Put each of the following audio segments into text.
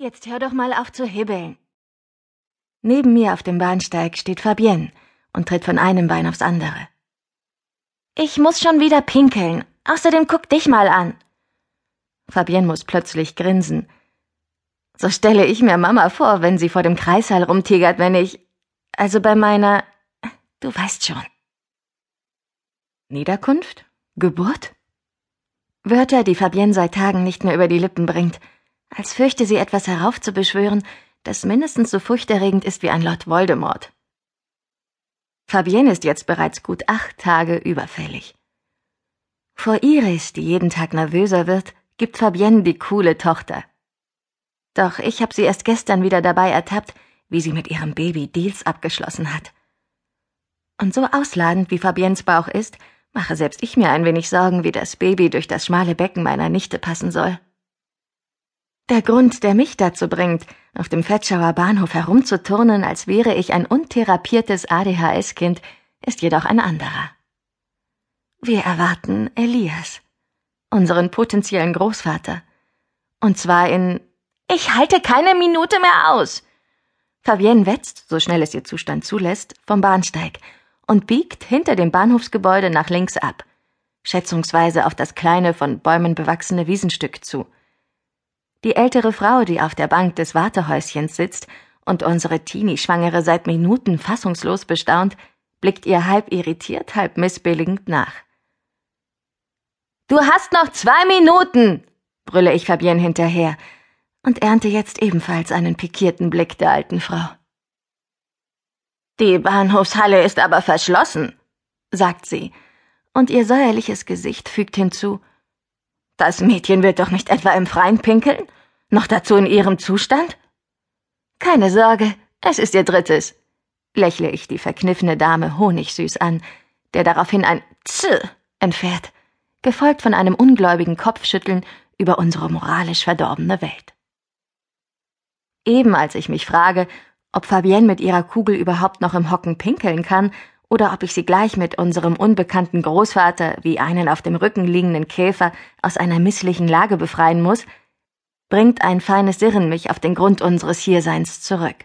Jetzt hör doch mal auf zu hibbeln. Neben mir auf dem Bahnsteig steht Fabienne und tritt von einem Bein aufs andere. Ich muss schon wieder pinkeln. Außerdem guck dich mal an. Fabienne muss plötzlich grinsen. So stelle ich mir Mama vor, wenn sie vor dem Kreissaal rumtigert, wenn ich. Also bei meiner. Du weißt schon. Niederkunft? Geburt? Wörter, die Fabienne seit Tagen nicht mehr über die Lippen bringt, als fürchte sie etwas heraufzubeschwören, das mindestens so furchterregend ist wie ein Lord Voldemort. Fabienne ist jetzt bereits gut acht Tage überfällig. Vor Iris, die jeden Tag nervöser wird, gibt Fabienne die coole Tochter. Doch ich habe sie erst gestern wieder dabei ertappt, wie sie mit ihrem Baby Deals abgeschlossen hat. Und so ausladend wie Fabiens Bauch ist, mache selbst ich mir ein wenig Sorgen, wie das Baby durch das schmale Becken meiner Nichte passen soll. Der Grund, der mich dazu bringt, auf dem Fetschauer Bahnhof herumzuturnen, als wäre ich ein untherapiertes ADHS-Kind, ist jedoch ein anderer. Wir erwarten Elias, unseren potenziellen Großvater. Und zwar in Ich halte keine Minute mehr aus. Fabienne wetzt, so schnell es ihr Zustand zulässt, vom Bahnsteig und biegt hinter dem Bahnhofsgebäude nach links ab, schätzungsweise auf das kleine, von Bäumen bewachsene Wiesenstück zu. Die ältere Frau, die auf der Bank des Wartehäuschens sitzt und unsere Teenie-Schwangere seit Minuten fassungslos bestaunt, blickt ihr halb irritiert, halb missbilligend nach. Du hast noch zwei Minuten, brülle ich Fabienne hinterher und ernte jetzt ebenfalls einen pikierten Blick der alten Frau. Die Bahnhofshalle ist aber verschlossen, sagt sie, und ihr säuerliches Gesicht fügt hinzu Das Mädchen wird doch nicht etwa im Freien pinkeln? Noch dazu in ihrem Zustand? Keine Sorge, es ist ihr drittes, lächle ich die verkniffene Dame honigsüß an, der daraufhin ein Tsch entfährt, gefolgt von einem ungläubigen Kopfschütteln über unsere moralisch verdorbene Welt. Eben als ich mich frage, ob Fabienne mit ihrer Kugel überhaupt noch im Hocken pinkeln kann oder ob ich sie gleich mit unserem unbekannten Großvater wie einen auf dem Rücken liegenden Käfer aus einer misslichen Lage befreien muss, bringt ein feines Sirren mich auf den Grund unseres Hierseins zurück.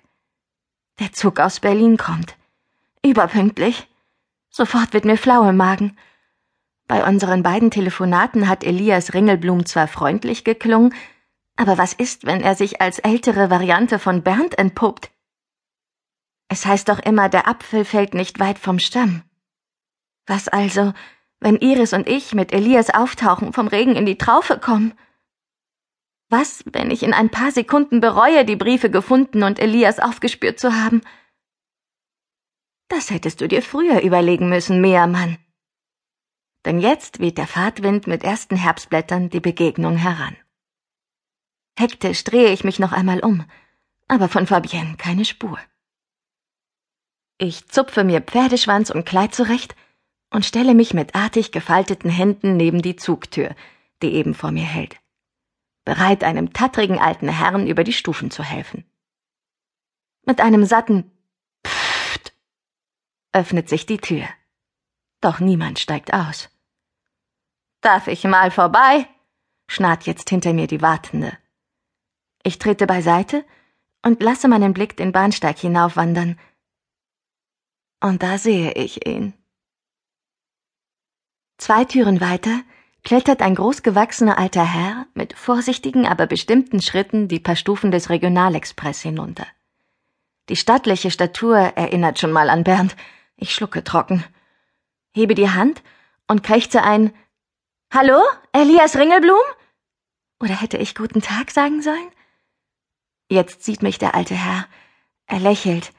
Der Zug aus Berlin kommt. Überpünktlich. Sofort wird mir flau im Magen. Bei unseren beiden Telefonaten hat Elias Ringelblum zwar freundlich geklungen, aber was ist, wenn er sich als ältere Variante von Bernd entpuppt? Es heißt doch immer, der Apfel fällt nicht weit vom Stamm. Was also, wenn Iris und ich mit Elias auftauchen, vom Regen in die Traufe kommen? Was, wenn ich in ein paar Sekunden bereue, die Briefe gefunden und Elias aufgespürt zu haben? Das hättest du dir früher überlegen müssen, Meermann. Denn jetzt weht der Fahrtwind mit ersten Herbstblättern die Begegnung heran. Hektisch drehe ich mich noch einmal um, aber von Fabienne keine Spur. Ich zupfe mir Pferdeschwanz und Kleid zurecht und stelle mich mit artig gefalteten Händen neben die Zugtür, die eben vor mir hält, bereit einem tattrigen alten Herrn über die Stufen zu helfen. Mit einem satten Pfft öffnet sich die Tür. Doch niemand steigt aus. Darf ich mal vorbei? schnarrt jetzt hinter mir die Wartende. Ich trete beiseite und lasse meinen Blick den Bahnsteig hinaufwandern, und da sehe ich ihn. Zwei Türen weiter klettert ein großgewachsener alter Herr mit vorsichtigen, aber bestimmten Schritten die paar Stufen des Regionalexpress hinunter. Die stattliche Statur erinnert schon mal an Bernd. Ich schlucke trocken, hebe die Hand und krächze ein Hallo, Elias Ringelblum? Oder hätte ich guten Tag sagen sollen? Jetzt sieht mich der alte Herr. Er lächelt,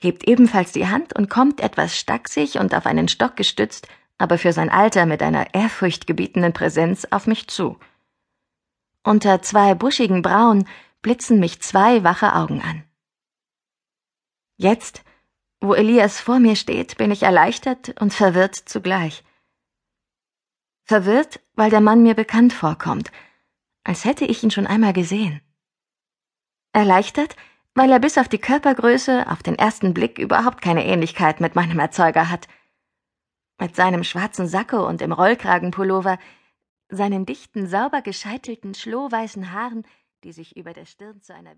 hebt ebenfalls die Hand und kommt etwas stachsig und auf einen Stock gestützt, aber für sein Alter mit einer ehrfurchtgebietenden Präsenz auf mich zu. Unter zwei buschigen Brauen blitzen mich zwei wache Augen an. Jetzt, wo Elias vor mir steht, bin ich erleichtert und verwirrt zugleich. Verwirrt, weil der Mann mir bekannt vorkommt, als hätte ich ihn schon einmal gesehen. Erleichtert, weil er bis auf die Körpergröße auf den ersten Blick überhaupt keine Ähnlichkeit mit meinem Erzeuger hat. Mit seinem schwarzen Sakko und im Rollkragenpullover, seinen dichten, sauber gescheitelten, schlohweißen Haaren, die sich über der Stirn zu einer